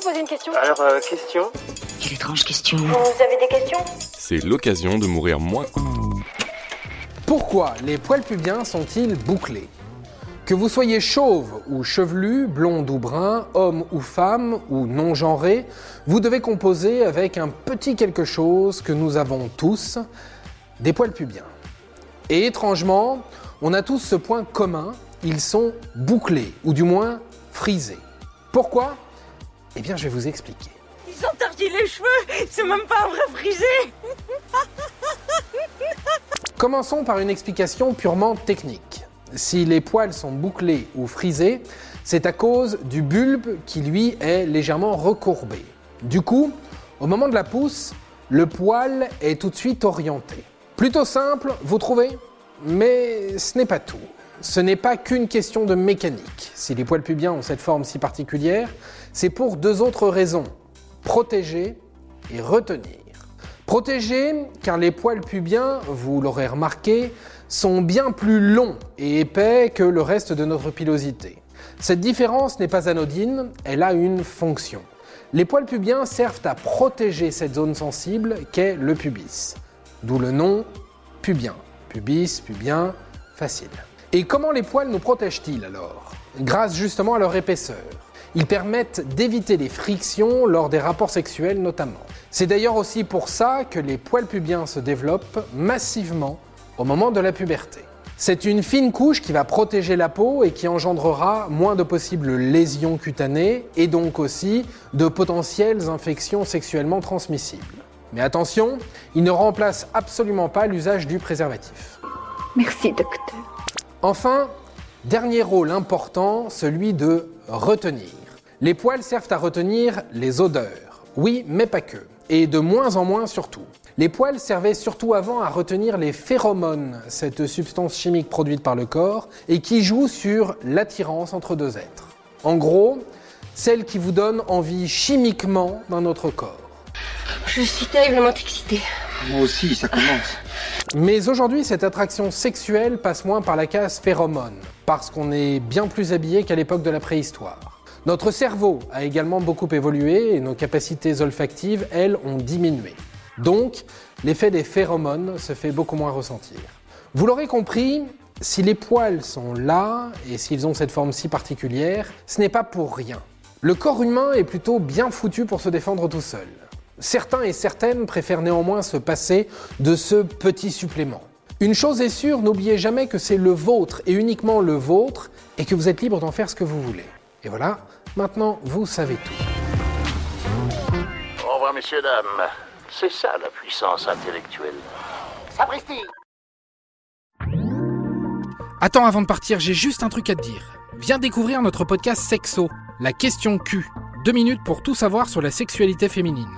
vous poser une question Alors, euh, question Quelle étrange question. Vous avez des questions? C'est l'occasion de mourir moins. Pourquoi les poils pubiens sont-ils bouclés? Que vous soyez chauve ou chevelu, blonde ou brun, homme ou femme ou non genré, vous devez composer avec un petit quelque chose que nous avons tous, des poils pubiens. Et étrangement, on a tous ce point commun, ils sont bouclés, ou du moins frisés. Pourquoi? Eh bien, je vais vous expliquer. Ils sont tortillés les cheveux, c'est même pas un vrai frisé. Commençons par une explication purement technique. Si les poils sont bouclés ou frisés, c'est à cause du bulbe qui lui est légèrement recourbé. Du coup, au moment de la pousse, le poil est tout de suite orienté. Plutôt simple, vous trouvez Mais ce n'est pas tout. Ce n'est pas qu'une question de mécanique. Si les poils pubiens ont cette forme si particulière, c'est pour deux autres raisons. Protéger et retenir. Protéger, car les poils pubiens, vous l'aurez remarqué, sont bien plus longs et épais que le reste de notre pilosité. Cette différence n'est pas anodine, elle a une fonction. Les poils pubiens servent à protéger cette zone sensible qu'est le pubis. D'où le nom pubien. Pubis, pubien, facile. Et comment les poils nous protègent-ils alors? Grâce justement à leur épaisseur. Ils permettent d'éviter les frictions lors des rapports sexuels notamment. C'est d'ailleurs aussi pour ça que les poils pubiens se développent massivement au moment de la puberté. C'est une fine couche qui va protéger la peau et qui engendrera moins de possibles lésions cutanées et donc aussi de potentielles infections sexuellement transmissibles. Mais attention, il ne remplace absolument pas l'usage du préservatif. Merci, docteur. Enfin, dernier rôle important, celui de retenir. Les poils servent à retenir les odeurs, oui, mais pas que, et de moins en moins surtout. Les poils servaient surtout avant à retenir les phéromones, cette substance chimique produite par le corps, et qui joue sur l'attirance entre deux êtres. En gros, celle qui vous donne envie chimiquement d'un autre corps. Je suis terriblement excitée. Moi aussi, ça commence. Mais aujourd'hui, cette attraction sexuelle passe moins par la case phéromone, parce qu'on est bien plus habillé qu'à l'époque de la préhistoire. Notre cerveau a également beaucoup évolué et nos capacités olfactives, elles, ont diminué. Donc, l'effet des phéromones se fait beaucoup moins ressentir. Vous l'aurez compris, si les poils sont là et s'ils ont cette forme si particulière, ce n'est pas pour rien. Le corps humain est plutôt bien foutu pour se défendre tout seul. Certains et certaines préfèrent néanmoins se passer de ce petit supplément. Une chose est sûre, n'oubliez jamais que c'est le vôtre et uniquement le vôtre et que vous êtes libre d'en faire ce que vous voulez. Et voilà, maintenant vous savez tout. Au revoir, messieurs, dames. C'est ça la puissance intellectuelle. Sapristi Attends, avant de partir, j'ai juste un truc à te dire. Viens découvrir notre podcast Sexo, la question Q. Deux minutes pour tout savoir sur la sexualité féminine.